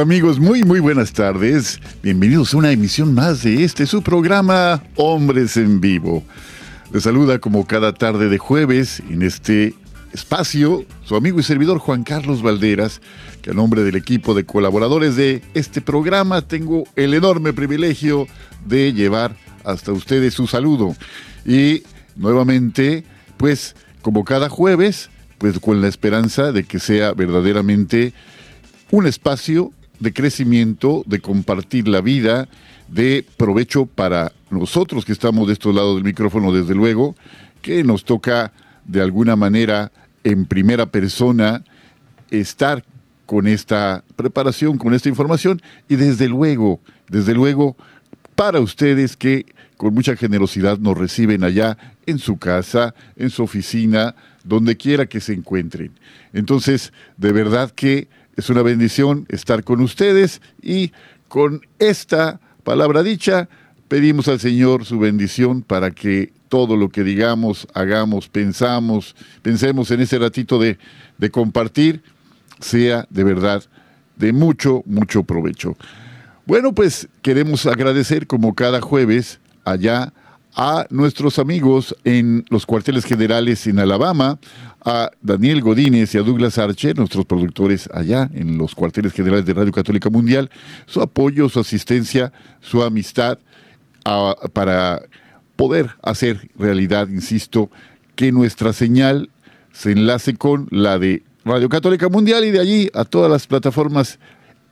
amigos? Muy, muy buenas tardes. Bienvenidos a una emisión más de este, su programa Hombres en Vivo. Les saluda como cada tarde de jueves en este espacio su amigo y servidor Juan Carlos Valderas, que a nombre del equipo de colaboradores de este programa tengo el enorme privilegio de llevar hasta ustedes su saludo. Y nuevamente, pues como cada jueves, pues con la esperanza de que sea verdaderamente un espacio de crecimiento, de compartir la vida, de provecho para nosotros que estamos de estos lados del micrófono, desde luego, que nos toca de alguna manera en primera persona estar con esta preparación, con esta información y desde luego, desde luego, para ustedes que con mucha generosidad nos reciben allá en su casa, en su oficina, donde quiera que se encuentren. Entonces, de verdad que es una bendición estar con ustedes y con esta palabra dicha pedimos al Señor su bendición para que todo lo que digamos, hagamos, pensamos, pensemos en ese ratito de, de compartir, sea de verdad de mucho, mucho provecho. Bueno, pues queremos agradecer como cada jueves allá a nuestros amigos en los cuarteles generales en Alabama, a Daniel Godínez y a Douglas Archer, nuestros productores allá en los cuarteles generales de Radio Católica Mundial, su apoyo, su asistencia, su amistad para poder hacer realidad, insisto, que nuestra señal se enlace con la de Radio Católica Mundial y de allí a todas las plataformas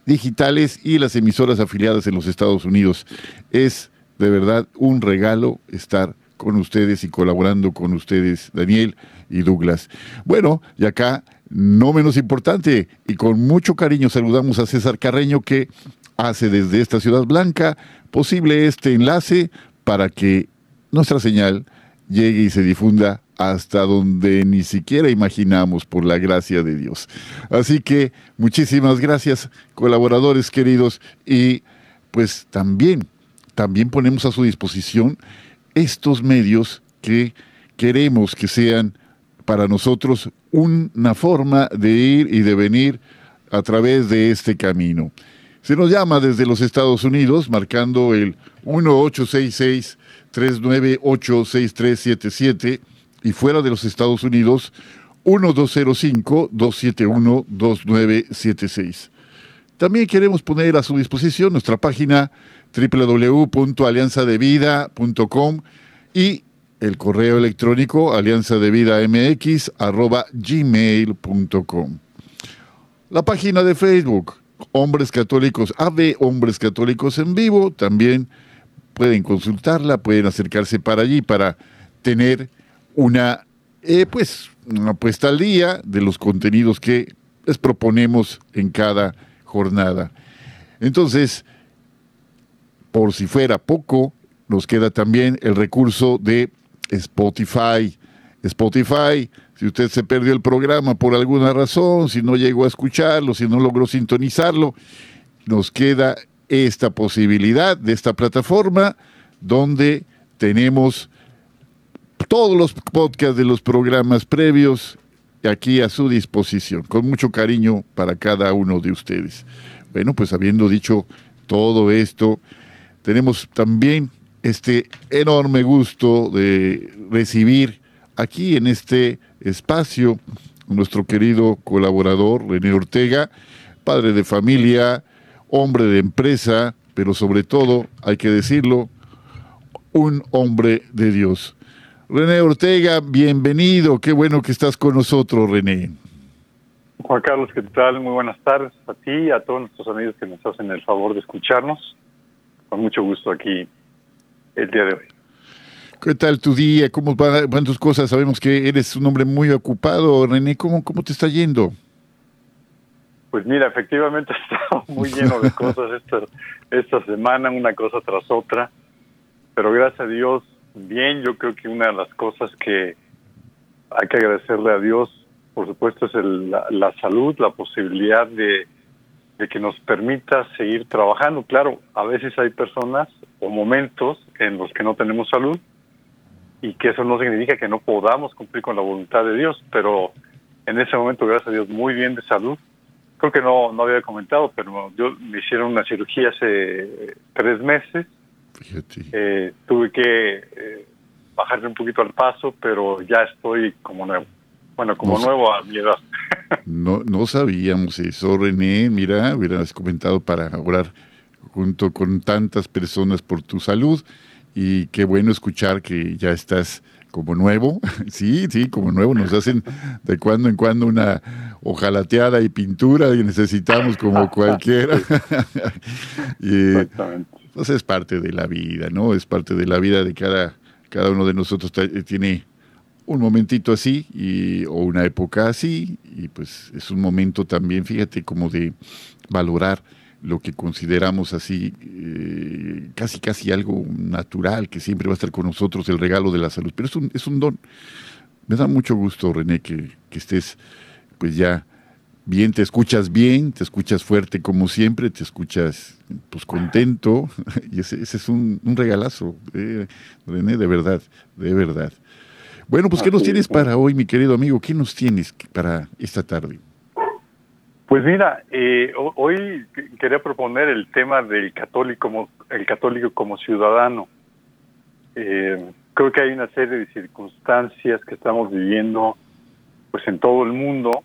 digitales y las emisoras afiliadas en los Estados Unidos. Es de verdad un regalo estar con ustedes y colaborando con ustedes, Daniel y Douglas. Bueno, y acá, no menos importante, y con mucho cariño saludamos a César Carreño que hace desde esta Ciudad Blanca posible este enlace para que nuestra señal llegue y se difunda hasta donde ni siquiera imaginamos por la gracia de Dios. Así que muchísimas gracias, colaboradores queridos, y pues también también ponemos a su disposición estos medios que queremos que sean para nosotros una forma de ir y de venir a través de este camino. Se nos llama desde los Estados Unidos marcando el 1866-398-6377 y fuera de los Estados Unidos 1205-271-2976. También queremos poner a su disposición nuestra página www.alianzadevida.com y el correo electrónico alianzadevidamx.gmail.com. La página de Facebook, Hombres Católicos, AV Hombres Católicos en Vivo, también pueden consultarla, pueden acercarse para allí para tener una, eh, pues, una puesta al día de los contenidos que les proponemos en cada jornada. Entonces, por si fuera poco, nos queda también el recurso de Spotify. Spotify, si usted se perdió el programa por alguna razón, si no llegó a escucharlo, si no logró sintonizarlo, nos queda esta posibilidad de esta plataforma donde tenemos todos los podcasts de los programas previos aquí a su disposición, con mucho cariño para cada uno de ustedes. Bueno, pues habiendo dicho todo esto, tenemos también este enorme gusto de recibir aquí en este espacio nuestro querido colaborador René Ortega, padre de familia, hombre de empresa, pero sobre todo, hay que decirlo, un hombre de Dios. René Ortega, bienvenido, qué bueno que estás con nosotros, René. Juan Carlos, ¿qué tal? Muy buenas tardes a ti y a todos nuestros amigos que nos hacen el favor de escucharnos. Con mucho gusto aquí el día de hoy. ¿Qué tal tu día? ¿Cómo van tus cosas? Sabemos que eres un hombre muy ocupado. René, ¿cómo, cómo te está yendo? Pues mira, efectivamente he estado muy lleno de cosas esta, esta semana, una cosa tras otra. Pero gracias a Dios, bien, yo creo que una de las cosas que hay que agradecerle a Dios, por supuesto, es la, salud, la posibilidad de, de que nos permita seguir trabajando. Claro, a veces hay personas o momentos en los que no tenemos salud y que eso no significa que no podamos cumplir con la voluntad de Dios, pero en ese momento, gracias a Dios, muy bien de salud. Creo que no, no había comentado, pero yo me hicieron una cirugía hace tres meses. Eh, tuve que eh, bajarle un poquito al paso, pero ya estoy como nuevo. Bueno, como nuevo a mi edad. no, no sabíamos eso, René. Mira, hubieras comentado para orar junto con tantas personas por tu salud y qué bueno escuchar que ya estás como nuevo, sí, sí, como nuevo, nos hacen de cuando en cuando una ojalateada y pintura y necesitamos como cualquiera. y, pues es parte de la vida, ¿no? Es parte de la vida de cada, cada uno de nosotros tiene un momentito así y, o una época así y pues es un momento también, fíjate, como de valorar lo que consideramos así, eh, casi casi algo natural, que siempre va a estar con nosotros, el regalo de la salud. Pero es un, es un don. Me da mucho gusto, René, que, que estés pues ya bien, te escuchas bien, te escuchas fuerte como siempre, te escuchas pues contento, y ese, ese es un, un regalazo, eh, René, de verdad, de verdad. Bueno, pues ¿qué nos tienes para hoy, mi querido amigo? ¿Qué nos tienes para esta tarde? Pues mira, eh, hoy quería proponer el tema del católico como, el católico como ciudadano. Eh, creo que hay una serie de circunstancias que estamos viviendo pues en todo el mundo,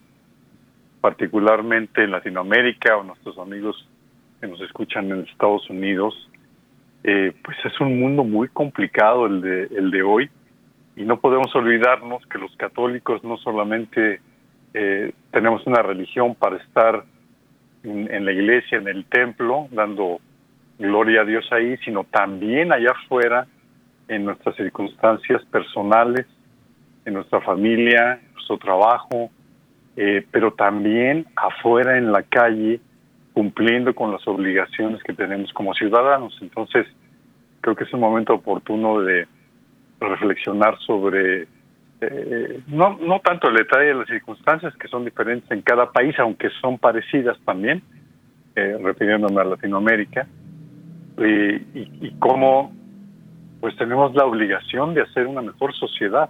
particularmente en Latinoamérica o nuestros amigos que nos escuchan en Estados Unidos. Eh, pues es un mundo muy complicado el de, el de hoy y no podemos olvidarnos que los católicos no solamente eh, tenemos una religión para estar en, la iglesia, en el templo, dando gloria a Dios ahí, sino también allá afuera, en nuestras circunstancias personales, en nuestra familia, nuestro trabajo, eh, pero también afuera en la calle, cumpliendo con las obligaciones que tenemos como ciudadanos. Entonces, creo que es un momento oportuno de reflexionar sobre eh, no, no tanto el detalle de las circunstancias que son diferentes en cada país, aunque son parecidas también, eh, refiriéndome a Latinoamérica, y, y, cómo pues tenemos la obligación de hacer una mejor sociedad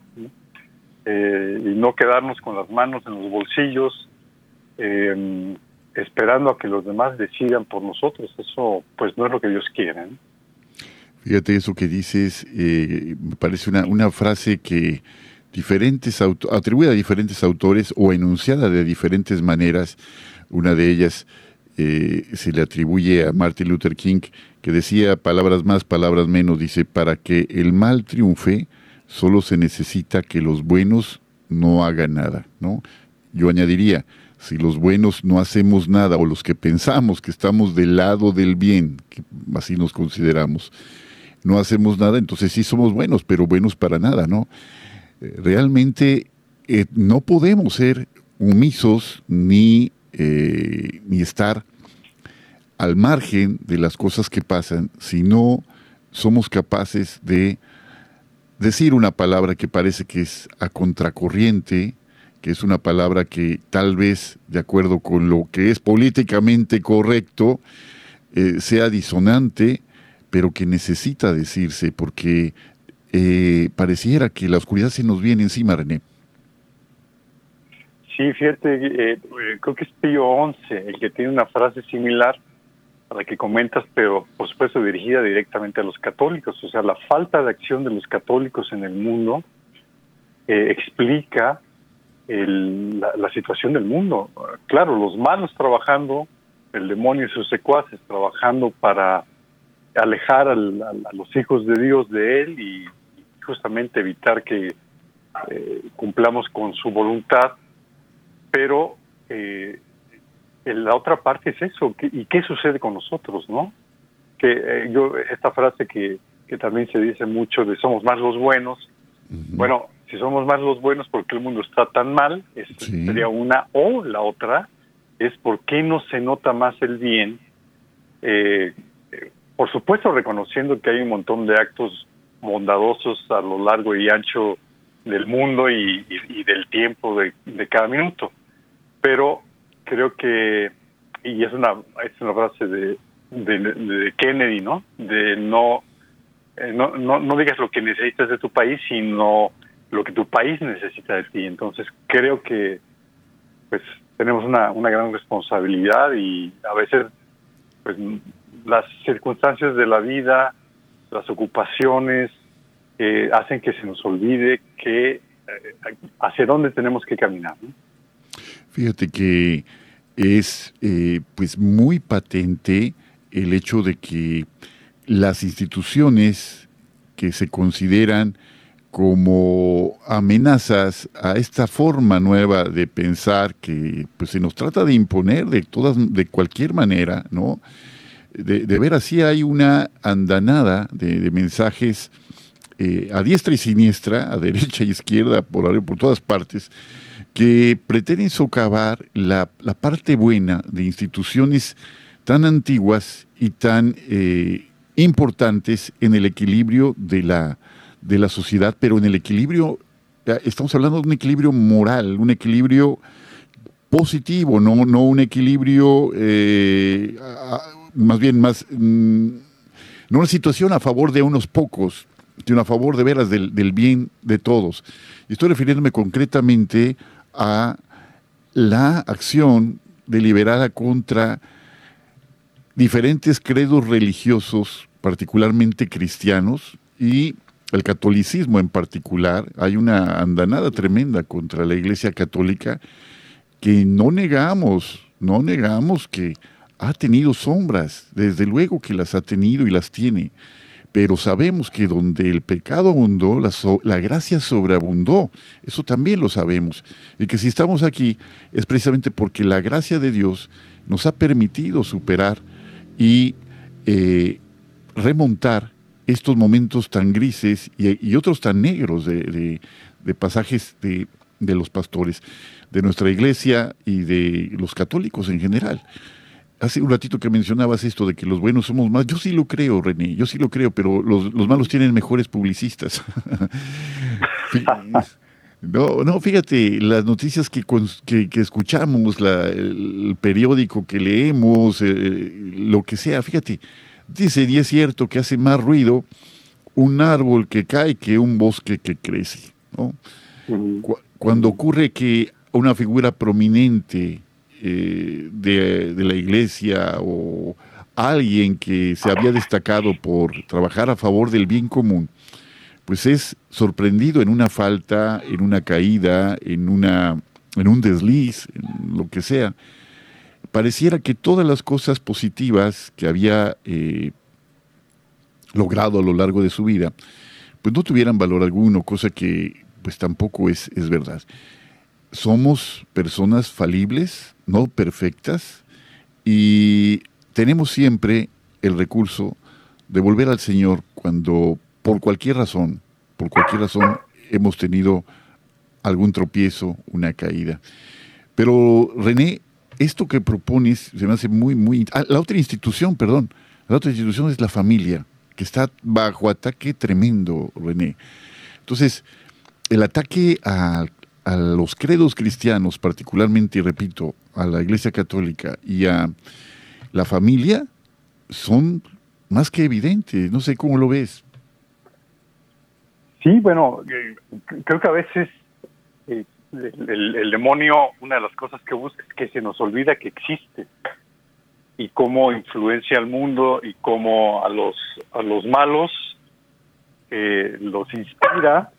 eh, y no quedarnos con las manos en los bolsillos em, esperando a que los demás decidan por nosotros. Eso pues no es lo que Dios quiere. Fíjate eso que dices, me parece una, una frase que diferentes atribuida a diferentes autores o enunciada de diferentes maneras. Una de ellas eh, se le atribuye a Martin Luther King, que decía palabras más, palabras menos, dice, para que el mal triunfe, solo se necesita que los buenos no hagan nada, ¿no? Yo añadiría, si los buenos no hacemos nada, o los que pensamos que estamos del lado del bien, que así nos consideramos, no hacemos nada, entonces sí somos buenos, pero buenos para nada, ¿no? realmente eh, no podemos ser omisos ni, eh, ni estar al margen de las cosas que pasan si no somos capaces de decir una palabra que parece que es a contracorriente, que es una palabra que tal vez, de acuerdo con lo que es políticamente correcto, eh, sea disonante, pero que necesita decirse, porque eh, pareciera que la oscuridad se nos viene encima, René. Sí, fíjate, eh, creo que es Pío XI el que tiene una frase similar a la que comentas, pero por supuesto dirigida directamente a los católicos. O sea, la falta de acción de los católicos en el mundo eh, explica la, situación del mundo. Claro, los malos trabajando, el demonio y sus secuaces trabajando para alejar a los hijos de Dios de él y, justamente evitar que eh, cumplamos con su voluntad, pero eh, la otra parte es eso, ¿y qué sucede con nosotros, no? Que eh, yo, esta frase que, que también se dice mucho de somos más los buenos, bueno, si somos más los buenos, porque el mundo está tan mal? Sería una. O la otra es por qué no se nota más el bien. Eh, por supuesto, reconociendo que hay un montón de actos bondadosos a lo largo y ancho del mundo y, del tiempo de, cada minuto. Pero creo que, y es una, es una frase de, de, Kennedy, ¿no? De no, eh, no, no, no digas lo que necesitas de tu país, sino lo que tu país necesita de ti. Entonces creo que pues tenemos una, una gran responsabilidad y a veces pues las circunstancias de la vida, las ocupaciones, eh, hacen que se nos olvide que eh, hacia dónde tenemos que caminar. Fíjate que es eh, pues muy patente el hecho de que las instituciones que se consideran como amenazas a esta forma nueva de pensar que pues, se nos trata de imponer de todas de cualquier manera, ¿no? De, ver así hay una andanada de, mensajes eh, a diestra y siniestra, a derecha y izquierda, por, por todas partes, que pretenden socavar la, la, parte buena de instituciones tan antiguas y tan eh, importantes en el equilibrio de la, de la sociedad, pero en el equilibrio, estamos hablando de un equilibrio moral, un equilibrio positivo, no, no un equilibrio, eh, más bien, más, mm, no una situación a favor de unos pocos, sino a favor de veras del, del bien de todos. Y estoy refiriéndome concretamente a la acción deliberada contra diferentes credos religiosos, particularmente cristianos, y el catolicismo en particular, hay una andanada tremenda contra la Iglesia Católica que no negamos, no negamos que ha tenido sombras, desde luego que las ha tenido y las tiene, pero sabemos que donde el pecado abundó, la, gracia sobreabundó, eso también lo sabemos, y que si estamos aquí es precisamente porque la gracia de Dios nos ha permitido superar y eh, remontar estos momentos tan grises y, otros tan negros de, pasajes de, los pastores, de nuestra iglesia y de los católicos en general. Hace un ratito que mencionabas esto de que los buenos somos más, yo sí lo creo, René, yo sí lo creo, pero los, malos tienen mejores publicistas. No, no, fíjate, las noticias que, que, escuchamos, el periódico que leemos, eh, lo que sea, fíjate, Dice, y es cierto que hace más ruido un árbol que cae que un bosque que crece. Cuando ocurre que una figura prominente eh, de, de, la iglesia o alguien que se había destacado por trabajar a favor del bien común, pues es sorprendido en una falta, en una caída, en, una, en un desliz, en lo que sea pareciera que todas las cosas positivas que había eh, logrado a lo largo de su vida, pues no tuvieran valor alguno, cosa que pues tampoco es, es verdad. Somos personas falibles, no perfectas, y tenemos siempre el recurso de volver al Señor cuando por cualquier razón, por cualquier razón hemos tenido algún tropiezo, una caída. Pero René, esto que propones se me hace muy, muy... Ah, la otra institución, perdón, la otra institución es la familia, que está bajo ataque tremendo, René. Entonces, el ataque a, a los credos cristianos, particularmente, y repito, a la Iglesia Católica y a la familia, son más que evidentes. No sé cómo lo ves. Sí, bueno, eh, creo que a veces eh, el, demonio, una de las cosas que busca es que se nos olvida que existe y cómo influencia al mundo y cómo a los a los malos eh, los inspira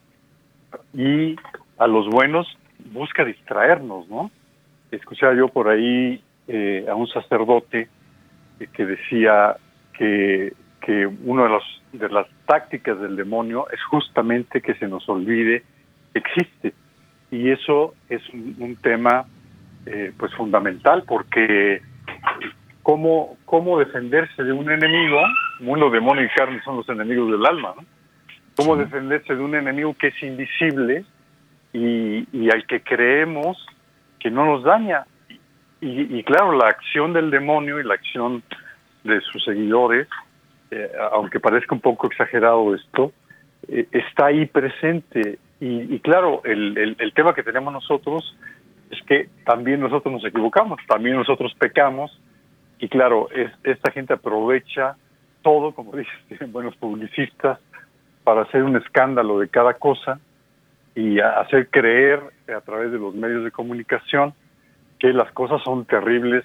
y a los buenos busca distraernos, ¿no? Escuchaba yo por ahí a un sacerdote que decía que, que una de, los, de las tácticas del demonio es justamente que se nos olvide que existe. Y eso es un, tema eh, pues fundamental porque cómo, cómo defenderse de un enemigo, mundo, demonio y carne son los enemigos del alma, ¿no? Cómo defenderse de un enemigo que es invisible y, y al que creemos que no nos daña. Y, y, claro, la acción del demonio y la acción de sus seguidores, eh, aunque parezca un poco exagerado esto, eh, está ahí presente. Y, claro, el, el, tema que tenemos nosotros es que también nosotros nos equivocamos, también nosotros pecamos, y claro, es, esta gente aprovecha todo, como dicen buenos publicistas, para hacer un escándalo de cada cosa y hacer creer a través de los medios de comunicación que las cosas son terribles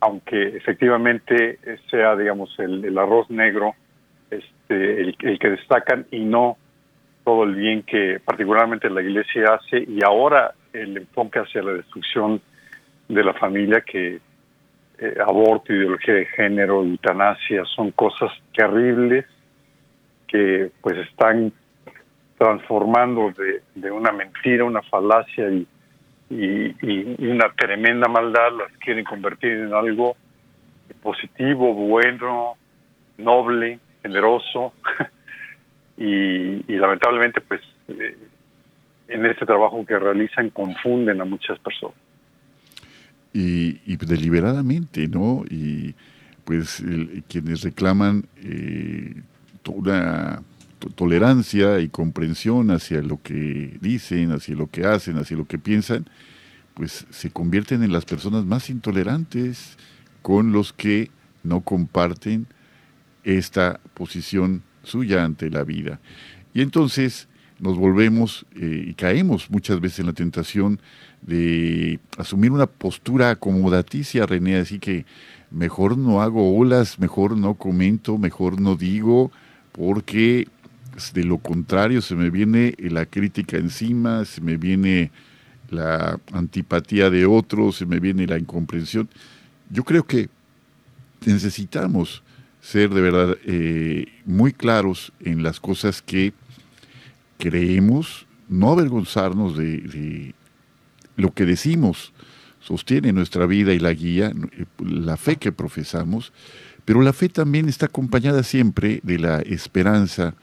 aunque efectivamente sea, digamos, el, arroz negro este, el, que destacan y no todo el bien que particularmente la Iglesia hace y ahora el enfoque hacia la destrucción de la familia que eh, aborto, ideología de género, eutanasia, son cosas terribles que pues están transformando de, una mentira, una falacia y y, una tremenda maldad las quieren convertir en algo positivo, bueno, noble, generoso y, lamentablemente pues eh, en este trabajo que realizan confunden a muchas personas. Y, deliberadamente, ¿no? Y pues quienes reclaman eh, una tolerancia y comprensión hacia lo que dicen, hacia lo que hacen, hacia lo que piensan, pues se convierten en las personas más intolerantes con los que no comparten esta posición suya ante la vida. Y entonces nos volvemos eh, y caemos muchas veces en la tentación de asumir una postura acomodaticia, René, así que mejor no hago olas, mejor no comento, mejor no digo, porque de lo contrario se me viene la crítica encima, se me viene la antipatía de otros, se me viene la incomprensión. Yo creo que necesitamos ser de verdad eh, muy claros en las cosas que creemos, no avergonzarnos de, lo que decimos, sostiene nuestra vida y la guía, la fe que profesamos, pero la fe también está acompañada siempre de la esperanza,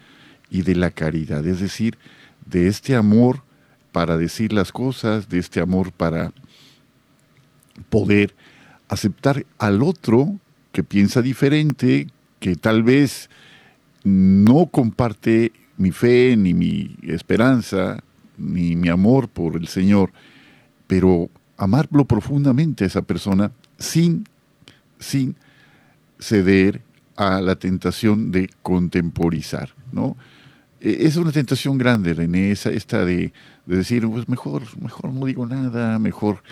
y de la caridad, es decir, de este amor para decir las cosas, de este amor para poder aceptar al otro que piensa diferente, que tal vez no comparte mi fe, ni mi esperanza, ni mi amor por el Señor, pero amarlo profundamente a esa persona sin, sin ceder a la tentación de contemporizar, ¿no? E, es una tentación grande, René, esta de, decir, pues mejor, mejor no digo nada, mejor,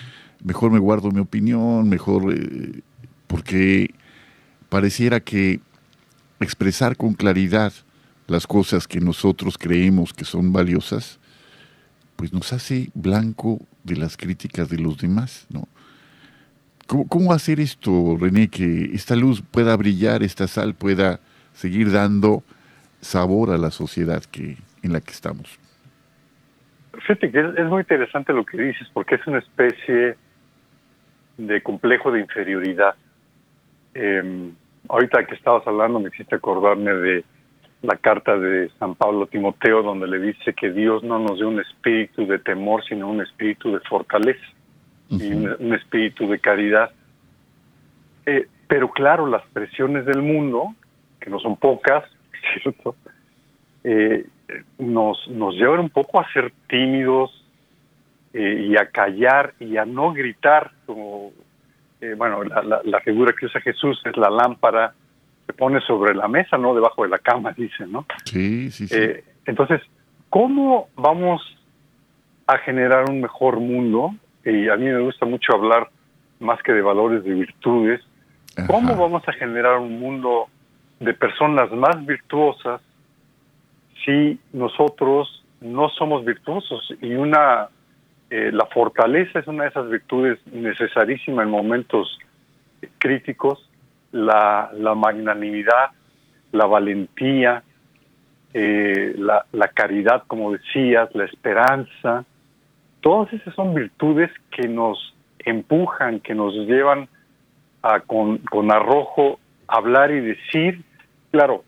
mejor me guardo mi opinión, mejor, eh, porque pareciera que expresar con claridad las cosas que nosotros creemos que son valiosas, pues nos hace blanco de las críticas de los demás, ¿no? ¿Cómo, ¿Cómo, hacer esto, René, que esta luz pueda brillar, esta sal pueda seguir dando sabor a la sociedad que, en la que estamos. Fíjate que es, muy interesante lo que dices, porque es una especie de complejo de inferioridad. Em, ahorita que estabas hablando me hiciste acordarme de la carta de San Pablo a Timoteo, donde le dice que Dios no nos dio un espíritu de temor, sino un espíritu de fortaleza y un, espíritu de caridad. Eh, pero claro, las presiones del mundo, que no son pocas, ¿cierto? Eh, nos, nos llevan un poco a ser tímidos, eh, y a callar y a no gritar, como, eh, bueno, la, la, figura que usa Jesús es la lámpara que pone sobre la mesa, no debajo de la cama, dice, ¿no? Sí, sí, sí. Entonces, ¿cómo vamos a generar un mejor mundo? Y a mí me gusta mucho hablar más que de valores, de virtudes. ¿Cómo vamos a generar un mundo de personas más virtuosas si nosotros no somos virtuosos? Y una, eh, la fortaleza es una de esas virtudes necesarísimas en momentos críticos, la, la magnanimidad, la valentía, eh, la, la, caridad, como decías, la esperanza, todas esas son virtudes que nos empujan, que nos llevan a con, con arrojo hablar y decir, claro,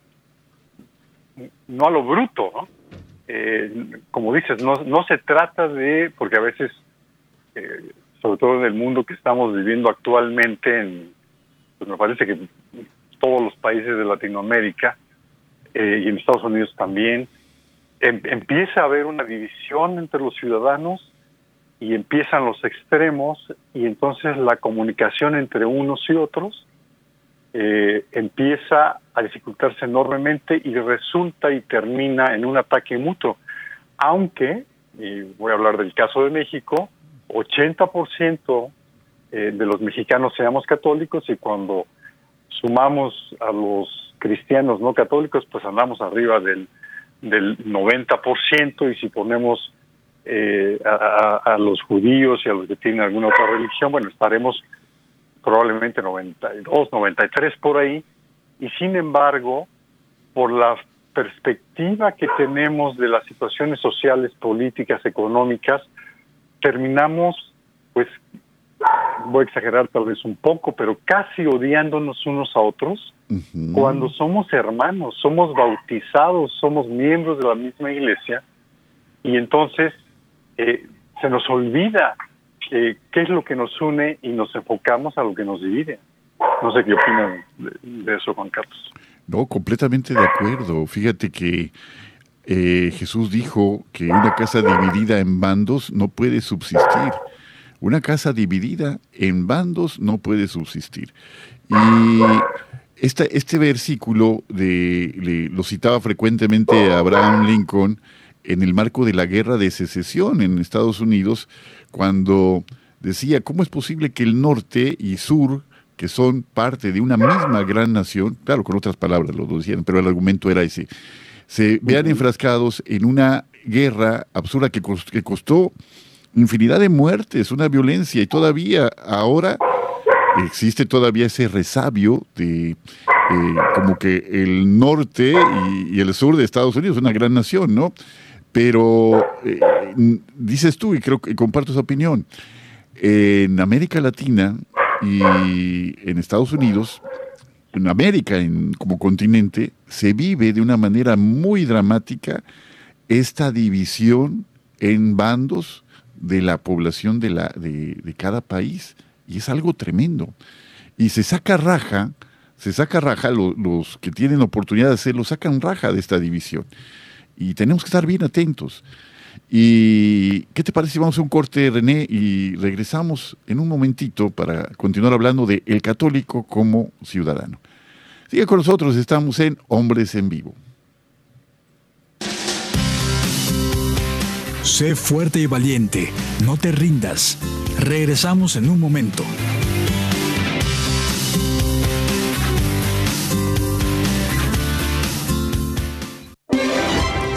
no a lo bruto, ¿no? Eh, como dices, no, no se trata de, porque a veces, eh, sobre todo en el mundo que estamos viviendo actualmente, en, pues me parece que todos los países de Latinoamérica eh, y en Estados Unidos también, em, empieza a haber una división entre los ciudadanos y empiezan los extremos y entonces la comunicación entre unos y otros eh, empieza a dificultarse enormemente y resulta y termina en un ataque mutuo. Aunque, y voy a hablar del caso de México, 80% eh, de los mexicanos seamos católicos y cuando sumamos a los cristianos no católicos, pues andamos arriba del, del 90% y si ponemos eh, a, los judíos y a los que tienen alguna otra religión, bueno, estaremos probablemente 92, 93 por ahí, y sin embargo, por la perspectiva que tenemos de las situaciones sociales, políticas, económicas, terminamos, pues, voy a exagerar tal vez un poco, pero casi odiándonos unos a otros, cuando somos hermanos, somos bautizados, somos miembros de la misma iglesia, y entonces eh, se nos olvida qué es lo que nos une y nos enfocamos a lo que nos divide. No sé qué opinan de, eso, Juan Carlos. No, completamente de acuerdo. Fíjate que eh, Jesús dijo que una casa dividida en bandos no puede subsistir. Una casa dividida en bandos no puede subsistir. Y este, este versículo de, lo citaba frecuentemente Abraham Lincoln en el marco de la guerra de secesión en Estados Unidos, cuando decía, ¿cómo es posible que el norte y sur, que son parte de una misma gran nación, claro, con otras palabras lo decían, pero el argumento era ese, se vean enfrascados en una guerra absurda que, que costó infinidad de muertes, una violencia, y todavía ahora existe todavía ese resabio de eh, como que el norte y, el sur de Estados Unidos es una gran nación, ¿no? Pero eh, dices tú, y creo que comparto esa opinión, en América Latina y en Estados Unidos, en América en, como continente, se vive de una manera muy dramática esta división en bandos de la población de, la, de, de cada país. Y es algo tremendo. Y se saca raja, se saca raja, los que tienen oportunidad de hacerlo, sacan raja de esta división. Y tenemos que estar bien atentos. ¿Y qué te parece vamos a un corte, René, y regresamos en un momentito para continuar hablando de el católico como ciudadano? Sigue con nosotros, estamos en Hombres en Vivo. Sé fuerte y valiente, no te rindas. Regresamos en un momento.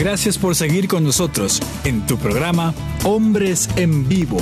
Gracias por seguir con nosotros en tu programa Hombres en Vivo.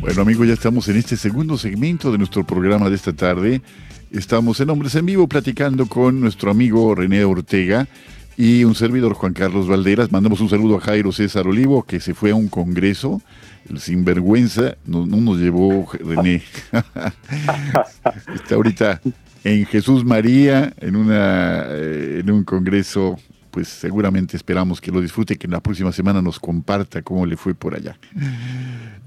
Bueno amigos, ya estamos en este segundo segmento de nuestro programa de esta tarde Estamos en Hombres en Vivo platicando con nuestro amigo René Ortega y un servidor Juan Carlos Valderas. Mandamos un saludo a Jairo César Olivo que se fue a un congreso. El sinvergüenza no, no nos llevó René. Está ahorita en Jesús María, en, una, eh, en un congreso pues seguramente esperamos que lo disfrute, que en la próxima semana nos comparta cómo le fue por allá.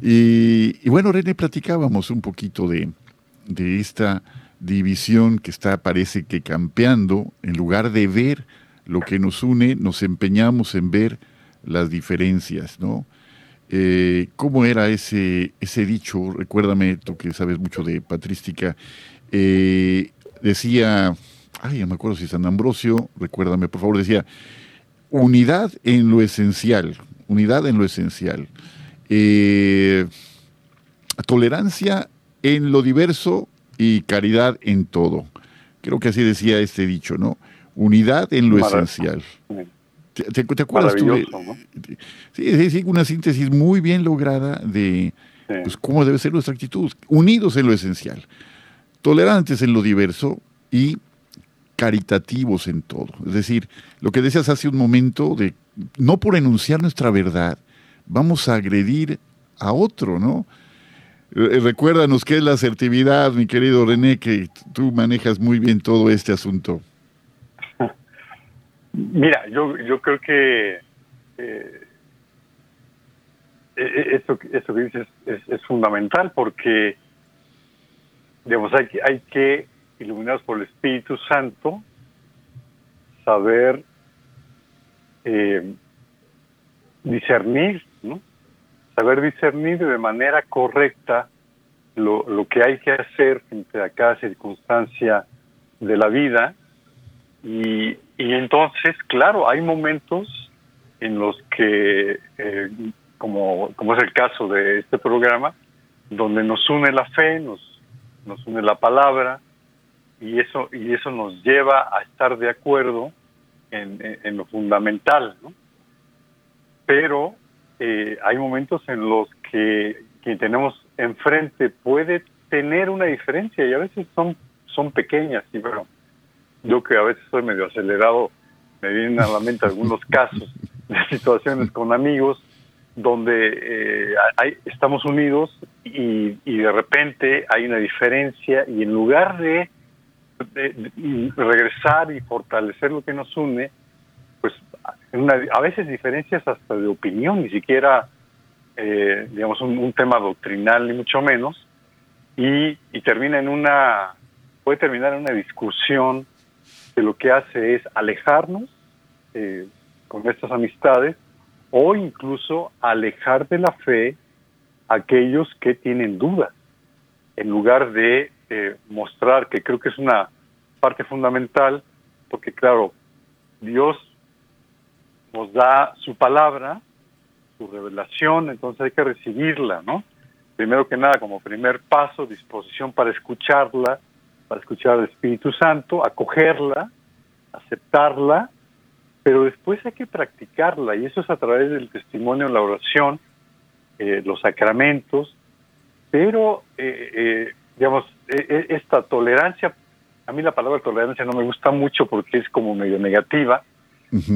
Y, bueno, René, platicábamos un poquito de, de, esta división que está, parece que campeando, en lugar de ver lo que nos une, nos empeñamos en ver las diferencias, ¿no? Eh, ¿Cómo era ese, ese dicho? Recuérdame, tú que sabes mucho de patrística, eh, decía ay, no me acuerdo si San Ambrosio, recuérdame por favor, decía, unidad en lo esencial, unidad en lo esencial, eh, tolerancia en lo diverso y caridad en todo. Creo que así decía este dicho, ¿no? Unidad en lo esencial. ¿Te, acuerdas tú de, sí, sí, una síntesis muy bien lograda de pues, cómo debe ser nuestra actitud. Unidos en lo esencial, tolerantes en lo diverso y caritativos en todo. Es decir, lo que decías hace un momento de no por enunciar nuestra verdad, vamos a agredir a otro, ¿no? Eh, recuérdanos qué es la asertividad, mi querido René, que tú manejas muy bien todo este asunto. Mira, yo, yo creo que eh, e, e, eso, eso que dices es, es, fundamental porque digamos, hay, hay que iluminados por el Espíritu Santo, saber eh, discernir. Saber discernir de manera correcta lo, lo, que hay que hacer frente a cada circunstancia de la vida. Y, y entonces, claro, hay momentos en los que, eh, como, como es el caso de este programa, donde nos une la fe, nos, nos une la palabra, y eso y eso nos lleva a estar de acuerdo en, en, lo fundamental pero eh, hay momentos en los que quien tenemos enfrente puede tener una diferencia y a veces son son pequeñas y bueno yo que a veces soy medio acelerado me vienen a la mente algunos casos de situaciones con amigos donde eh, hay, estamos unidos y, y de repente hay una diferencia y en lugar de regresar y fortalecer lo que nos une, pues a veces diferencias hasta de opinión, ni siquiera, eh, digamos, un, tema doctrinal, ni mucho menos, y, termina en una, puede terminar en una discusión que lo que hace es alejarnos eh, con estas amistades o incluso alejar de la fe a aquellos que tienen dudas, en lugar de eh, mostrar, que creo que es una parte fundamental, porque claro, Dios nos da su palabra, su revelación, entonces hay que recibirla, ¿no? Primero que nada, como primer paso, disposición para escucharla, para escuchar al Espíritu Santo, acogerla, aceptarla, pero después hay que practicarla, y eso es a través del testimonio, la oración, eh, los sacramentos, pero eh, digamos, e, e, esta tolerancia, a mí la palabra tolerancia no me gusta mucho porque es como medio negativa,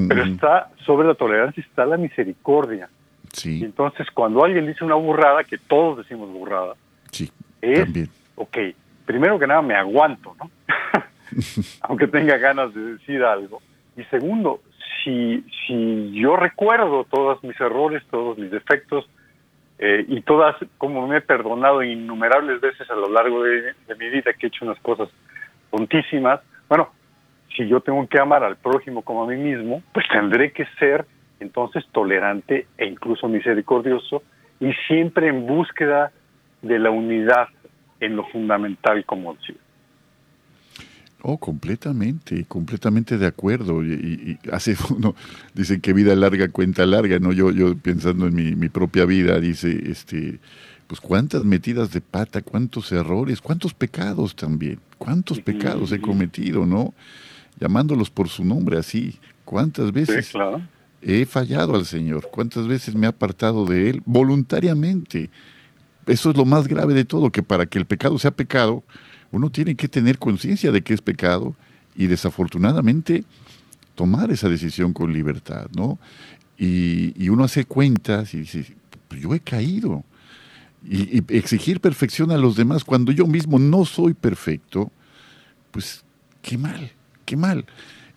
pero está sobre la tolerancia está la misericordia. Sí. entonces, cuando alguien dice una burrada, que todos decimos burrada, sí, es, también. ok, primero que nada me aguanto, ¿no? Aunque tenga ganas de decir algo. Y segundo, si, si yo recuerdo todos mis errores, todos mis defectos, eh, y todas, como me he perdonado innumerables veces a lo largo de, mi vida que he hecho unas cosas tontísimas, bueno, si yo tengo que amar al prójimo como a mí mismo, pues tendré que ser entonces tolerante e incluso misericordioso y siempre en búsqueda de la unidad en lo fundamental como ciudad. Oh, completamente, completamente de acuerdo. Y, hace uno, dicen que vida larga cuenta larga, ¿no? Yo, yo pensando en mi, mi, propia vida, dice, este, pues cuántas metidas de pata, cuántos errores, cuántos pecados también, cuántos pecados he cometido, ¿no? Llamándolos por su nombre así, cuántas veces he fallado al Señor, cuántas veces me he apartado de Él voluntariamente, eso es lo más grave de todo, que para que el pecado sea pecado, uno tiene que tener conciencia de que es pecado y desafortunadamente tomar esa decisión con libertad, ¿no? Y, uno hace cuentas y dice, pues yo he caído. Y, y, exigir perfección a los demás cuando yo mismo no soy perfecto, pues qué mal, qué mal.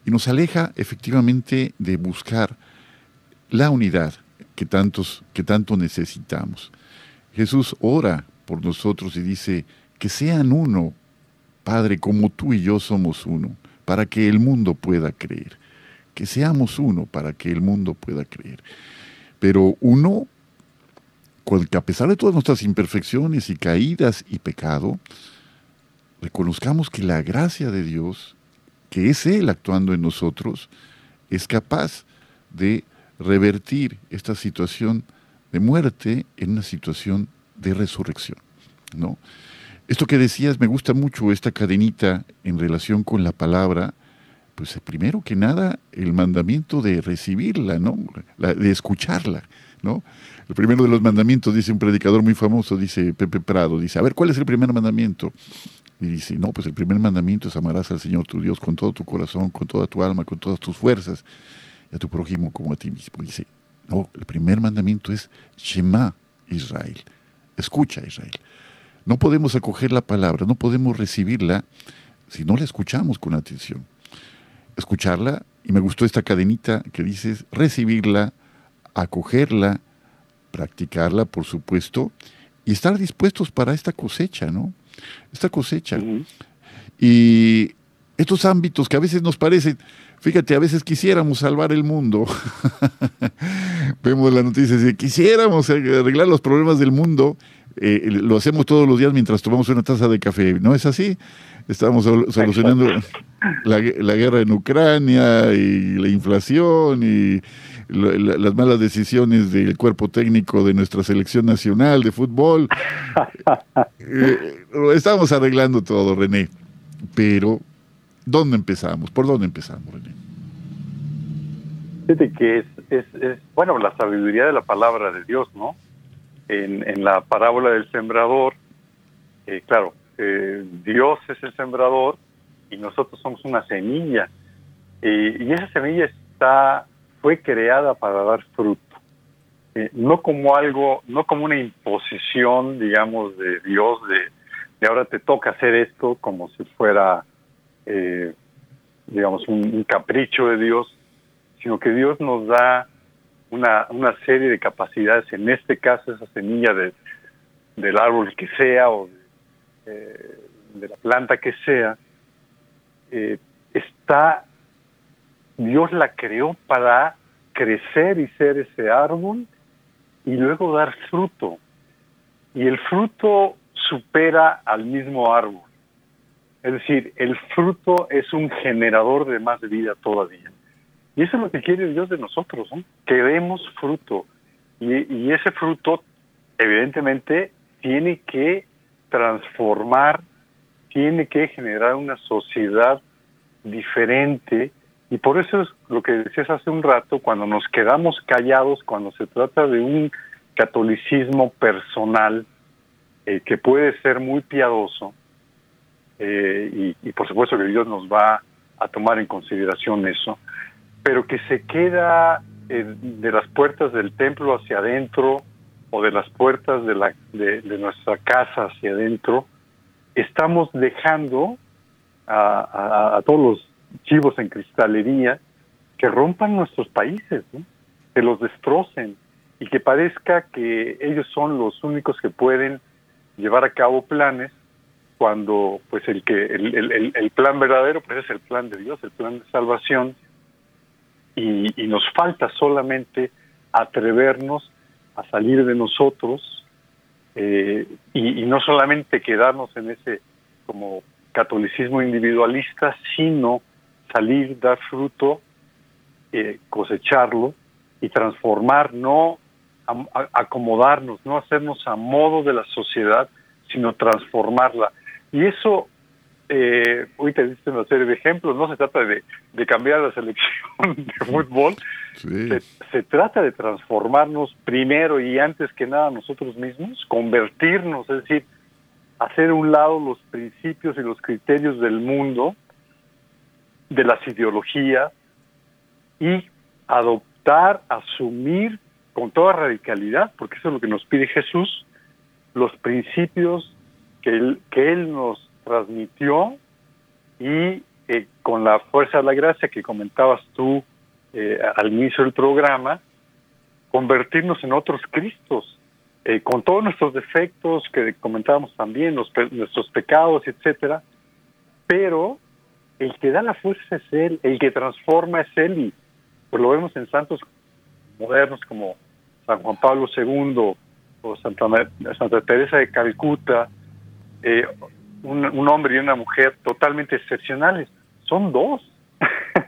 Y nos aleja efectivamente de buscar la unidad que, tantos, que tanto necesitamos. Jesús ora por nosotros y dice, que sean uno, Padre, como tú y yo somos uno, para que el mundo pueda creer. Que seamos uno para que el mundo pueda creer. Pero uno, que a pesar de todas nuestras imperfecciones y caídas y pecado, reconozcamos que la gracia de Dios, que es Él actuando en nosotros, es capaz de revertir esta situación de muerte en una situación de resurrección. ¿no? Esto que decías, me gusta mucho esta cadenita en relación con la palabra, pues primero que nada el mandamiento de recibirla, ¿no? de escucharla, ¿no? El primero de los mandamientos, dice un predicador muy famoso, dice Pepe Prado, dice, a ver, ¿cuál es el primer mandamiento? Y dice, no, pues el primer mandamiento es amarás al Señor tu Dios con todo tu corazón, con toda tu alma, con todas tus fuerzas, y a tu prójimo como a ti mismo. Dice, no, el primer mandamiento es Shema Israel, escucha Israel. No podemos acoger la palabra, no podemos recibirla si no la escuchamos con atención. Escucharla, y me gustó esta cadenita que dices, recibirla, acogerla, practicarla, por supuesto, y estar dispuestos para esta cosecha, ¿no? Esta cosecha. Y estos ámbitos que a veces nos parecen, fíjate, a veces quisiéramos salvar el mundo. Vemos las noticias y quisiéramos arreglar los problemas del mundo. Eh, lo hacemos todos los días mientras tomamos una taza de café. ¿No es así? Estamos solucionando la, la guerra en Ucrania y la inflación y las malas decisiones del cuerpo técnico de nuestra selección nacional de fútbol. Eh, estamos arreglando todo, René. Pero, ¿dónde empezamos? ¿Por dónde empezamos, René? Fíjate que es, es, bueno, la sabiduría de la palabra de Dios, ¿no? En, en la parábola del sembrador, eh, claro, eh, Dios es el sembrador y nosotros somos una semilla. y esa semilla está fue creada para dar fruto. Eh, no como algo, no como una imposición, digamos, de Dios, de, ahora te toca hacer esto como si fuera, eh, digamos, un, capricho de Dios, sino que Dios nos da una, una serie de capacidades, en este caso esa semilla de, del árbol que sea o de, eh, de la planta que sea, está Dios la creó para crecer y ser ese árbol y luego dar fruto. Y el fruto supera al mismo árbol. Es decir, el fruto es un generador de más vida todavía. Y eso es lo que quiere Dios de nosotros, que demos fruto. Y, y ese fruto, evidentemente, tiene que transformar, tiene que generar una sociedad diferente y por eso es lo que decías hace un rato, cuando nos quedamos callados, cuando se trata de un catolicismo personal eh, que puede ser muy piadoso, eh, y, por supuesto que Dios nos va a tomar en consideración eso, pero que se queda eh, de las puertas del templo hacia adentro o de las puertas de, la, de, nuestra casa hacia adentro, estamos dejando a, a todos los chivos en cristalería que rompan nuestros países, que los destrocen y que parezca que ellos son los únicos que pueden llevar a cabo planes cuando pues el que el, el, plan verdadero pues es el plan de Dios, el plan de salvación. Y, nos falta solamente atrevernos a salir de nosotros eh, y, y no solamente quedarnos en ese como catolicismo individualista, sino salir, dar fruto, eh, cosecharlo y transformar, no acomodarnos, no hacernos a modo de la sociedad, sino transformarla. Y eso eh, hoy te diste una serie de ejemplos, no se trata de, cambiar la selección de fútbol, se, trata de transformarnos primero y antes que nada nosotros mismos, convertirnos, es decir, hacer un lado los principios y los criterios del mundo, de las ideologías, y adoptar, asumir con toda radicalidad, porque eso es lo que nos pide Jesús, los principios que Él, que él nos transmitió y eh, con la fuerza de la gracia que comentabas tú eh, al inicio del programa, convertirnos en otros Cristos, eh, con todos nuestros defectos que comentábamos también, nuestros pecados, etcétera, pero el que da la fuerza es Él, el que transforma es Él, y pues lo vemos en santos modernos como San Juan Pablo II o Santa, Santa Teresa de Calcuta, eh, un, hombre y una mujer totalmente excepcionales. Son dos.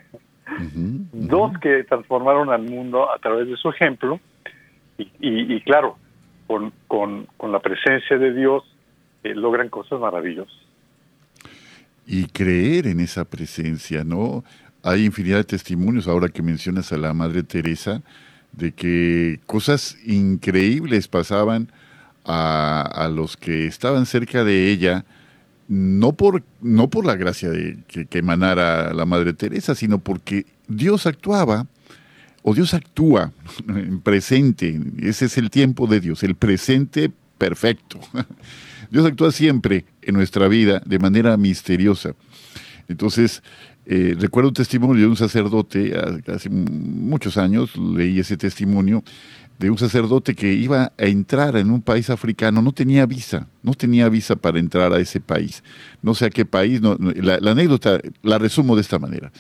Dos que transformaron al mundo a través de su ejemplo y, claro, con, con, la presencia de Dios eh, logran cosas maravillosas. Y creer en esa presencia, ¿no? Hay infinidad de testimonios ahora que mencionas a la Madre Teresa de que cosas increíbles pasaban a, a los que estaban cerca de ella no por, no por la gracia de, que, emanara la Madre Teresa, sino porque Dios actuaba, o Dios actúa en presente, ese es el tiempo de Dios, el presente perfecto. Dios actúa siempre en nuestra vida de manera misteriosa. Entonces, eh, recuerdo un testimonio de un sacerdote, hace muchos años leí ese testimonio, de un sacerdote que iba a entrar en un país africano, no tenía visa, no tenía visa para entrar a ese país. No sé a qué país, la, anécdota la resumo de esta manera.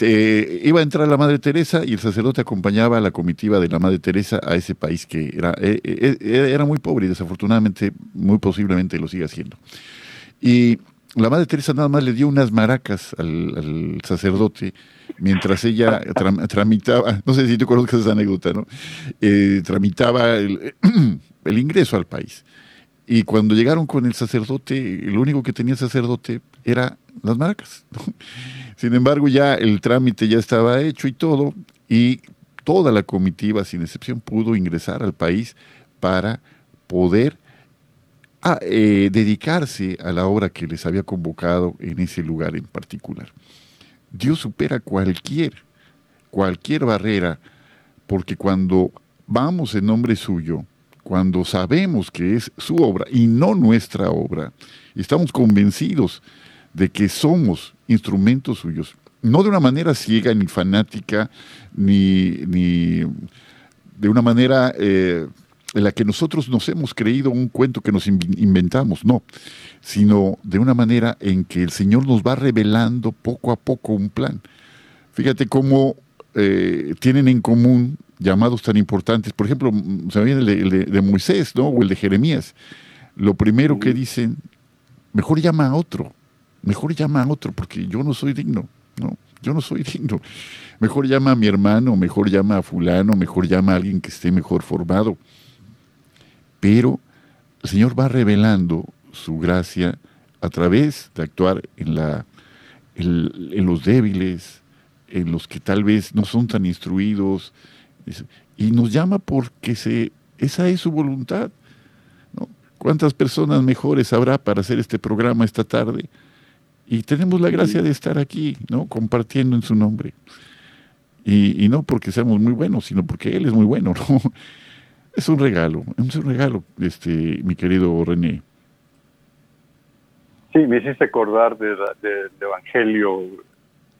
Iba a entrar la Madre Teresa y el sacerdote acompañaba a la comitiva de la Madre Teresa a ese país que era, eh, eh, eh, era muy pobre y desafortunadamente, muy posiblemente lo sigue haciendo. Y la Madre Teresa nada más le dio unas maracas al, sacerdote mientras ella tramitaba, no sé si tú conozcas esa anécdota, ¿no? Eh, tramitaba el, ingreso al país. Y cuando llegaron con el sacerdote, lo único que tenía el sacerdote era las maracas. Sin embargo, ya el trámite ya estaba hecho y todo, y toda la comitiva, sin excepción, pudo ingresar al país para poder a eh, dedicarse a la obra que les había convocado en ese lugar en particular. Dios supera cualquier, cualquier barrera, porque cuando vamos en nombre suyo, cuando sabemos que es su obra y no nuestra obra, estamos convencidos de que somos instrumentos suyos, no de una manera ciega ni fanática, ni, ni de una manera eh, en la que nosotros nos hemos creído un cuento que nos inventamos, no, sino de una manera en que el Señor nos va revelando poco a poco un plan. Fíjate cómo eh, tienen en común llamados tan importantes, por ejemplo, se viene el de, Moisés, ¿no? O el de Jeremías. Lo primero que dicen, mejor llama a otro, mejor llama a otro, porque yo no soy digno, ¿no? Yo no soy digno. Mejor llama a mi hermano, mejor llama a fulano, mejor llama a alguien que esté mejor formado pero el Señor va revelando su gracia a través de actuar en, la, en, los débiles, en los que tal vez no son tan instruidos, y nos llama porque se, esa es su voluntad. ¿Cuántas personas mejores habrá para hacer este programa esta tarde? Y tenemos la gracia de estar aquí, ¿no? compartiendo en su nombre. Y, y no porque seamos muy buenos, sino porque Él es muy bueno. ¿no? Es un regalo, es un regalo, este, mi querido René. Sí, me hiciste acordar del Evangelio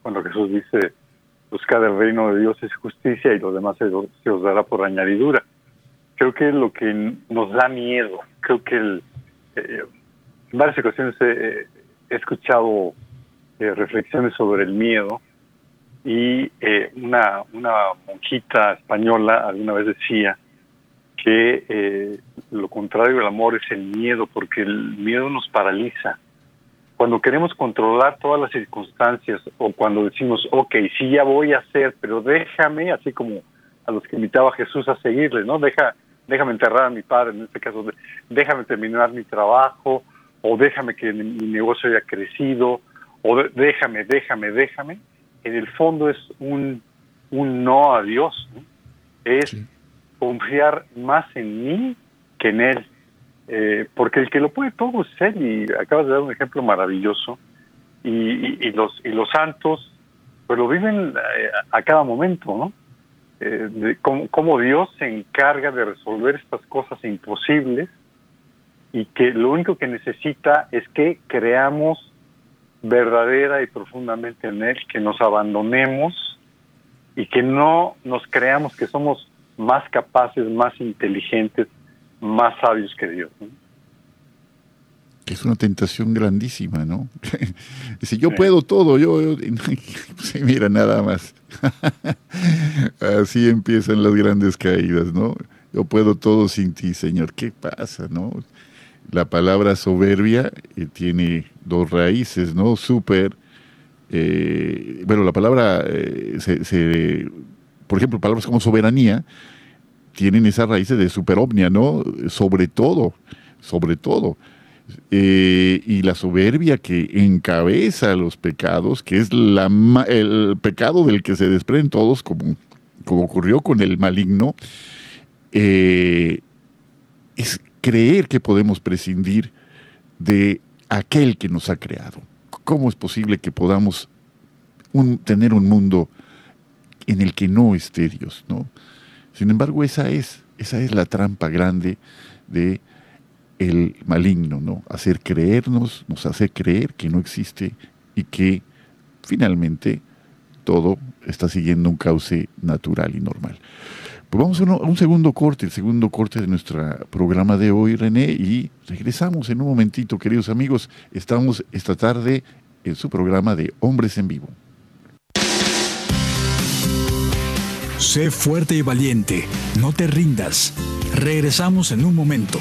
cuando Jesús dice, buscad el reino de Dios es justicia y lo demás se, os dará por añadidura. Creo que lo que nos da miedo, creo que el, eh, en varias ocasiones he, escuchado eh, reflexiones sobre el miedo y eh, una, monjita española alguna vez decía, que eh, lo contrario del amor es el miedo, porque el miedo nos paraliza. Cuando queremos controlar todas las circunstancias o cuando decimos, ok, sí ya voy a hacer, pero déjame, así como a los que invitaba Jesús a seguirle, ¿no? Deja, déjame enterrar a mi padre, en este caso, déjame terminar mi trabajo, o déjame que mi negocio haya crecido, o déjame, déjame, déjame, en el fondo es un, un no a Dios. Es confiar más en mí que en Él. Eh, porque el que lo puede todo es Él, y acabas de dar un ejemplo maravilloso. Y, los, y los santos, pues lo viven eh, a, cada momento, ¿no? Eh, de cómo, Dios se encarga de resolver estas cosas imposibles y que lo único que necesita es que creamos verdadera y profundamente en Él, que nos abandonemos y que no nos creamos que somos más capaces, más inteligentes, más sabios que Dios. Que es una tentación grandísima, ¿no? Dice, yo puedo todo, yo, yo mira nada más. Así empiezan las grandes caídas, ¿no? Yo puedo todo sin ti, Señor. ¿Qué pasa, no? La palabra soberbia eh, tiene dos raíces, ¿no? Super. Eh, bueno, la palabra, eh, se, por ejemplo, palabras como soberanía tienen esas raíces de superomnia, ¿no? Sobre todo, sobre todo. y la soberbia que encabeza los pecados, que es la, el pecado del que se desprenden todos, como, como ocurrió con el maligno, es creer que podemos prescindir de aquel que nos ha creado. ¿Cómo es posible que podamos tener un mundo en el que no esté Dios? ¿no? Sin embargo, esa es, esa es la trampa grande de el maligno, ¿no? Hacer creernos, nos hace creer que no existe y que finalmente todo está siguiendo un cauce natural y normal. Pues vamos a un, segundo corte, el segundo corte de nuestro programa de hoy, René, y regresamos en un momentito, queridos amigos. Estamos esta tarde en su programa de Hombres en Vivo. Sé fuerte y valiente, no te rindas. Regresamos en un momento.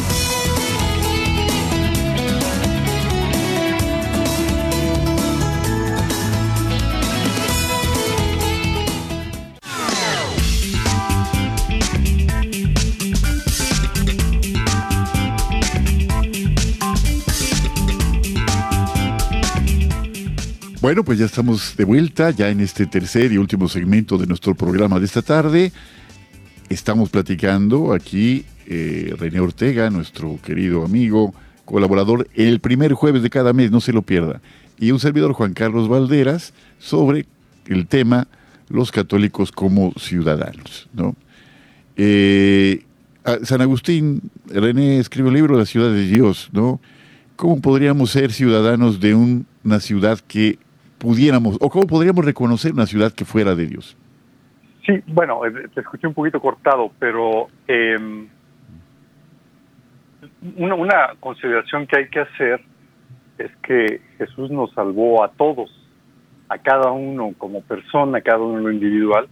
Bueno, pues ya estamos de vuelta, ya en este tercer y último segmento de nuestro programa de esta tarde. Estamos platicando aquí eh, René Ortega, nuestro querido amigo, colaborador, el primer jueves de cada mes, no se lo pierda. Y un servidor, Juan Carlos Valderas, sobre el tema los católicos como ciudadanos. ¿no? Eh, San Agustín, René escribe un libro, La ciudad de Dios, ¿no? ¿Cómo podríamos ser ciudadanos de una ciudad que pudiéramos, o cómo podríamos reconocer una ciudad que fuera de Dios? Sí, bueno, eh, te escuché un poquito cortado, pero em, una, consideración que hay que hacer es que Jesús nos salvó a todos, a cada uno como persona, a cada uno individual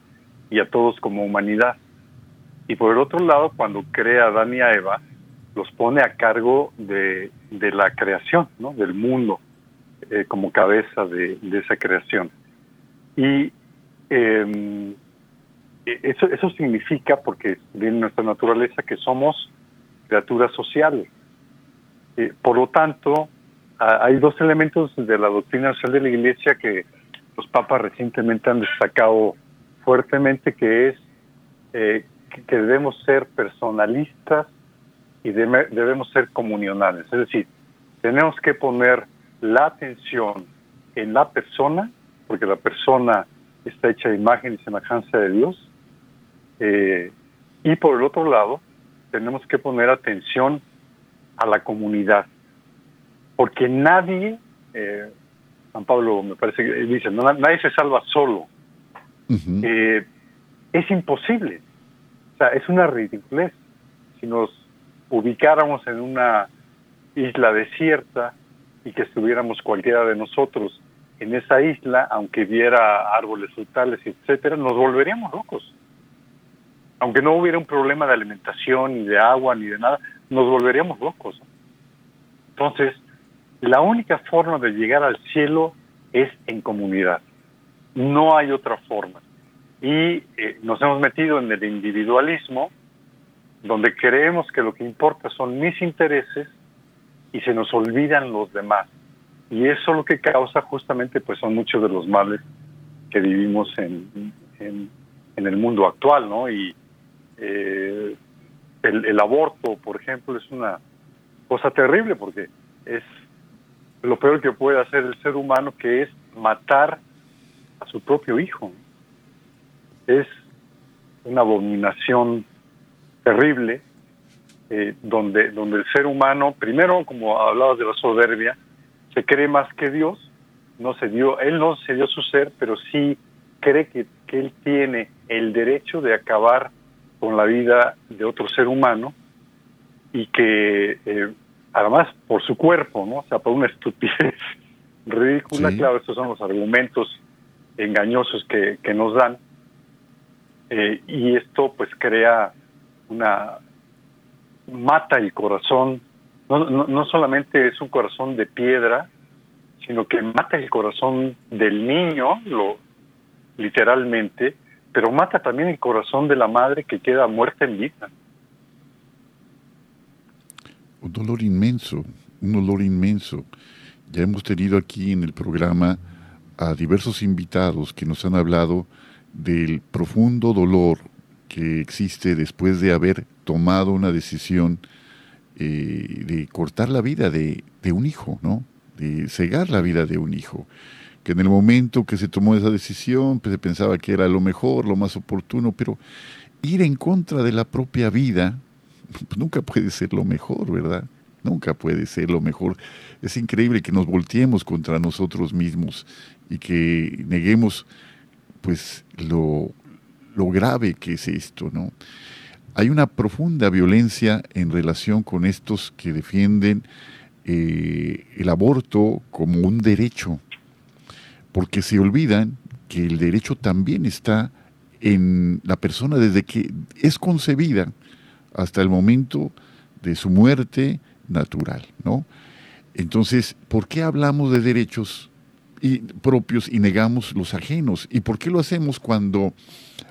y a todos como humanidad. Y por el otro lado, cuando crea a Adán y a Eva, los pone a cargo de, de la creación, ¿no? del mundo. Eh, como cabeza de, esa creación. Y em, e, eso, eso significa, porque viene nuestra naturaleza, que somos criaturas sociales. Eh, por lo tanto, hay dos elementos de la doctrina social de la Iglesia que los papas recientemente han destacado fuertemente, que es eh, que debemos ser personalistas y debemos ser comunionales. Es decir, tenemos que poner la atención en la persona, porque la persona está hecha de imagen y semejanza de Dios, eh, y por el otro lado, tenemos que poner atención a la comunidad. Porque nadie, eh, San Pablo me parece que dice, nadie se salva solo. Eh, es imposible. O sea, es una ridiculez. Si nos ubicáramos en una isla desierta y que estuviéramos cualquiera de nosotros en esa isla, aunque viera árboles frutales, etcétera, nos volveríamos locos. Aunque no hubiera un problema de alimentación, ni de agua, ni de nada, nos volveríamos locos. Entonces, la única forma de llegar al cielo es en comunidad. No hay otra forma. Y eh, nos hemos metido en el individualismo, donde creemos que lo que importa son mis intereses y se nos olvidan los demás. Y eso lo que causa justamente pues son muchos de los males que vivimos en, en, el mundo actual, ¿no? Y eh, el, el aborto, por ejemplo, es una cosa terrible porque es lo peor que puede hacer el ser humano, que es matar a su propio hijo. Es una abominación terrible, eh, donde, donde el ser humano, primero, como hablabas de la soberbia, se cree más que Dios, no se dio, él no se dio su ser, pero sí cree que, que él tiene el derecho de acabar con la vida de otro ser humano y que eh, además por su cuerpo, ¿no? O sea, por una estupidez ridícula, claro, estos son los argumentos engañosos que, que nos dan. Eh, y esto pues crea una mata el corazón, no, no, no, solamente es un corazón de piedra, sino que mata el corazón del niño, lo literalmente, pero mata también el corazón de la madre que queda muerta en vida un dolor inmenso, un dolor inmenso. Ya hemos tenido aquí en el programa a diversos invitados que nos han hablado del profundo dolor que existe después de haber tomado una decisión eh, de cortar la vida de, un hijo, ¿no? De cegar la vida de un hijo. Que en el momento que se tomó esa decisión, pues se pensaba que era lo mejor, lo más oportuno, pero ir en contra de la propia vida, nunca puede ser lo mejor, ¿verdad? Nunca puede ser lo mejor. Es increíble que nos volteemos contra nosotros mismos y que neguemos pues lo, lo grave que es esto, ¿no? Hay una profunda violencia en relación con estos que defienden eh, el aborto como un derecho, porque se olvidan que el derecho también está en la persona desde que es concebida hasta el momento de su muerte natural, ¿no? Entonces, ¿por qué hablamos de derechos y, propios y negamos los ajenos? ¿Y por qué lo hacemos cuando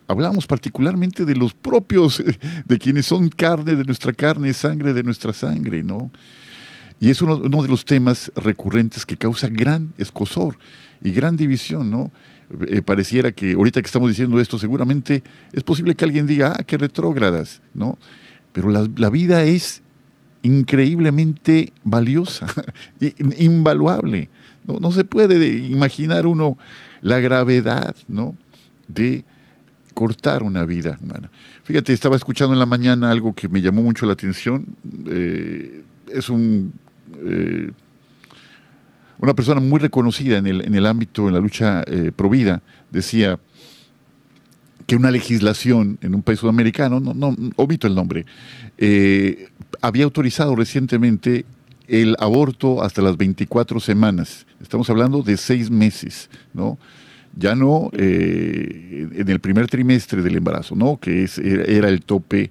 hablamos particularmente de los propios, de quienes son carne de nuestra carne, sangre de nuestra sangre, ¿no? Y es uno, de los temas recurrentes que causa gran escosor y gran división, ¿no? Eh, pareciera que ahorita que estamos diciendo esto, seguramente es posible que alguien diga, ah, qué retrógradas, ¿no? Pero la, vida es increíblemente valiosa, invaluable. No, no, se puede imaginar uno la gravedad ¿no? de cortar una vida humana. Fíjate, estaba escuchando en la mañana algo que me llamó mucho la atención. Eh, es un, eh, una persona muy reconocida en el, en el ámbito, en la lucha eh, pro vida, decía, que una legislación en un país sudamericano, no, no omito el nombre, eh, había autorizado recientemente el aborto hasta las 24 semanas. Estamos hablando de seis meses, ¿no? Ya no eh, en el primer trimestre del embarazo, ¿no? Que es, era el tope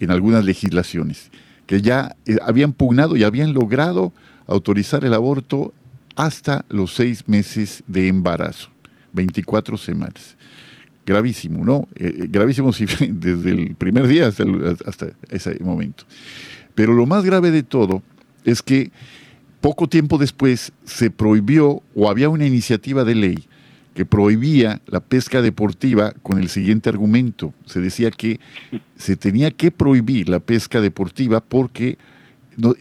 en algunas legislaciones, que ya eh, habían pugnado y habían logrado autorizar el aborto hasta los seis meses de embarazo, 24 semanas gravísimo, ¿no? Eh, gravísimo desde el primer día hasta, hasta ese momento. Pero lo más grave de todo es que poco tiempo después se prohibió o había una iniciativa de ley que prohibía la pesca deportiva con el siguiente argumento. Se decía que se tenía que prohibir la pesca deportiva porque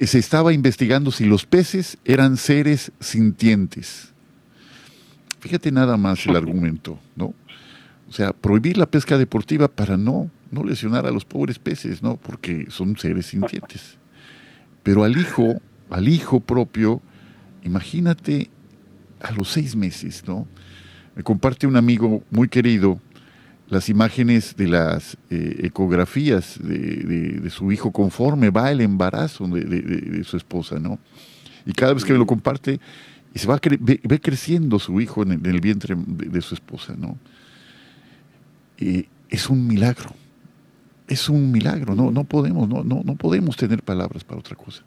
se estaba investigando si los peces eran seres sintientes. Fíjate nada más el argumento, ¿no? O sea, prohibir la pesca deportiva para no, no lesionar a los pobres peces, ¿no? Porque son seres sintientes. Pero al hijo, al hijo propio, imagínate a los seis meses, ¿no? Me comparte un amigo muy querido las imágenes de las eh, ecografías de, su hijo conforme va el embarazo de, su esposa, ¿no? Y cada vez que lo comparte, y se va ve, creciendo su hijo en el, vientre de, su esposa, ¿no? Y es un milagro, es un milagro, no, no podemos, no, no, no podemos tener palabras para otra cosa.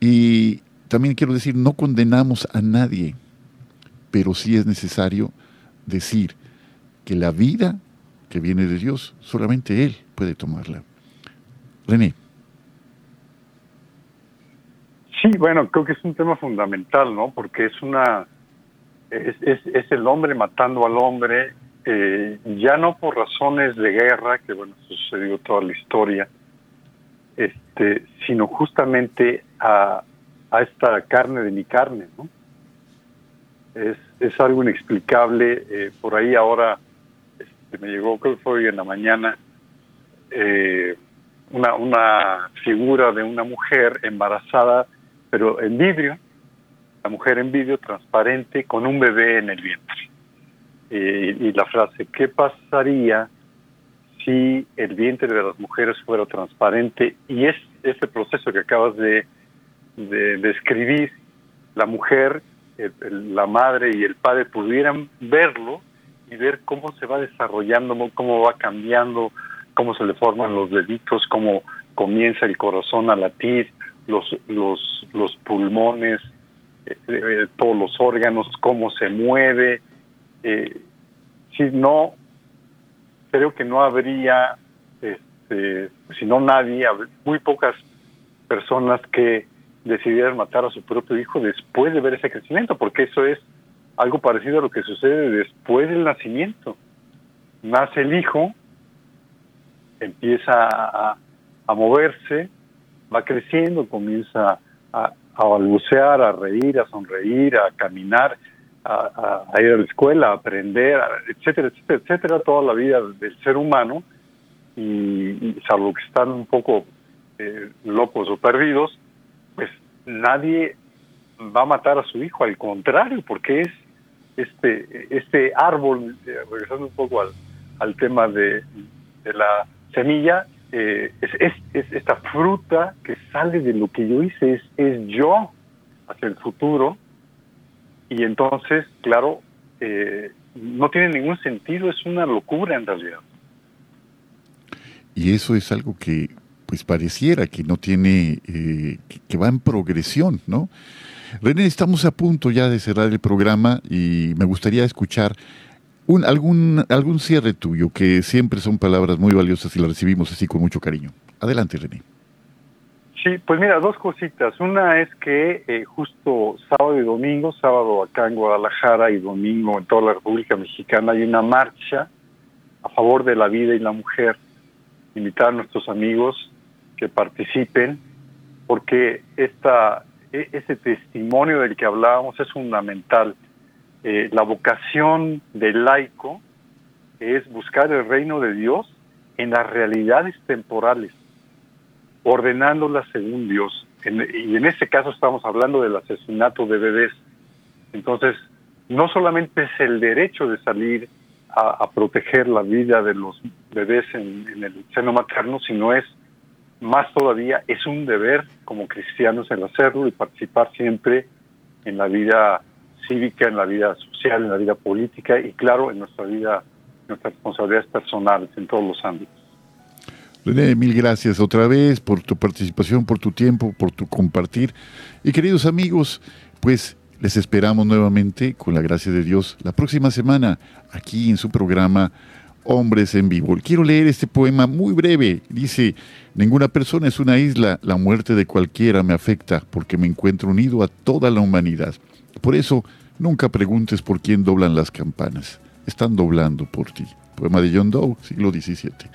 Y también quiero decir, no condenamos a nadie, pero sí es necesario decir que la vida que viene de Dios, solamente Él puede tomarla. René. Sí, bueno, creo que es un tema fundamental, ¿no? Porque es una, es, es, el hombre matando al hombre, eh, ya no por razones de guerra, que bueno, sucedió toda la historia, este, sino justamente a, a esta carne de mi carne, ¿no? Es, es algo inexplicable. Eh, por ahí ahora este, me llegó, creo que fue hoy en la mañana, eh, una, una figura de una mujer embarazada, pero en vidrio, la mujer en vidrio transparente con un bebé en el vientre. Eh, y la frase, ¿qué pasaría si el vientre de las mujeres fuera transparente? Y es ese proceso que acabas de, de describir, la mujer la madre y el padre pudieran verlo y ver cómo se va desarrollando, cómo va cambiando, cómo se le forman los deditos, cómo comienza el corazón a latir, los, los, los pulmones, eh, eh, todos los órganos, cómo se mueve. Eh, si no, creo que no habría, este, si no nadie, muy pocas personas que decidieran matar a su propio hijo después de ver ese crecimiento, porque eso es algo parecido a lo que sucede después del nacimiento. Nace el hijo, empieza a, moverse, va creciendo, comienza a, a, balbucear, a reír, a sonreír, a caminar, a, ir a la escuela, a aprender, etcétera, etcétera, etcétera, toda la vida del ser humano, y, salvo que están un poco eh, locos o perdidos, pues nadie va a matar a su hijo, al contrario, porque es este, este árbol, eh, regresando un poco al, tema de, la semilla, eh, es, es, esta fruta que sale de lo que yo hice, es, es yo hacia el futuro, y entonces, claro, eh, no tiene ningún sentido, es una locura en realidad. Y eso es algo que pues pareciera que no tiene, eh, que, va en progresión, ¿no? René, estamos a punto ya de cerrar el programa y me gustaría escuchar un, algún, algún cierre tuyo, que siempre son palabras muy valiosas y las recibimos así con mucho cariño. Adelante, René. Sí, pues mira, dos cositas. Una es que eh, justo sábado y domingo, sábado acá en Guadalajara y domingo en toda la República Mexicana hay una marcha a favor de la vida y la mujer. Invitar a nuestros amigos que participen, porque esta, e, ese testimonio del que hablábamos es fundamental. Eh, la vocación del laico es buscar el reino de Dios en las realidades temporales, ordenándolas según Dios. y en este caso estamos hablando del asesinato de bebés. Entonces, no solamente es el derecho de salir a, proteger la vida de los bebés en, el seno materno, sino es más todavía es un deber como cristianos el hacerlo y participar siempre en la vida cívica, en la vida social, en la vida política y claro, en nuestra vida, nuestras responsabilidades personales en todos los ámbitos. René, mil gracias otra vez por tu participación, por tu tiempo, por tu compartir. Y queridos amigos, pues les esperamos nuevamente, con la gracia de Dios, la próxima semana aquí en su programa Hombres en Vivo. Quiero leer este poema muy breve. Dice, ninguna persona es una isla, la muerte de cualquiera me afecta porque me encuentro unido a toda la humanidad. Por eso, nunca preguntes por quién doblan las campanas. Están doblando por ti. Poema de John Doe, siglo XVII.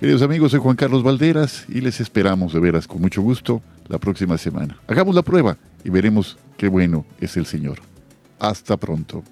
Queridos amigos, soy Juan Carlos Valderas y les esperamos de veras con mucho gusto la próxima semana. Hagamos la prueba y veremos qué bueno es el Señor. Hasta pronto.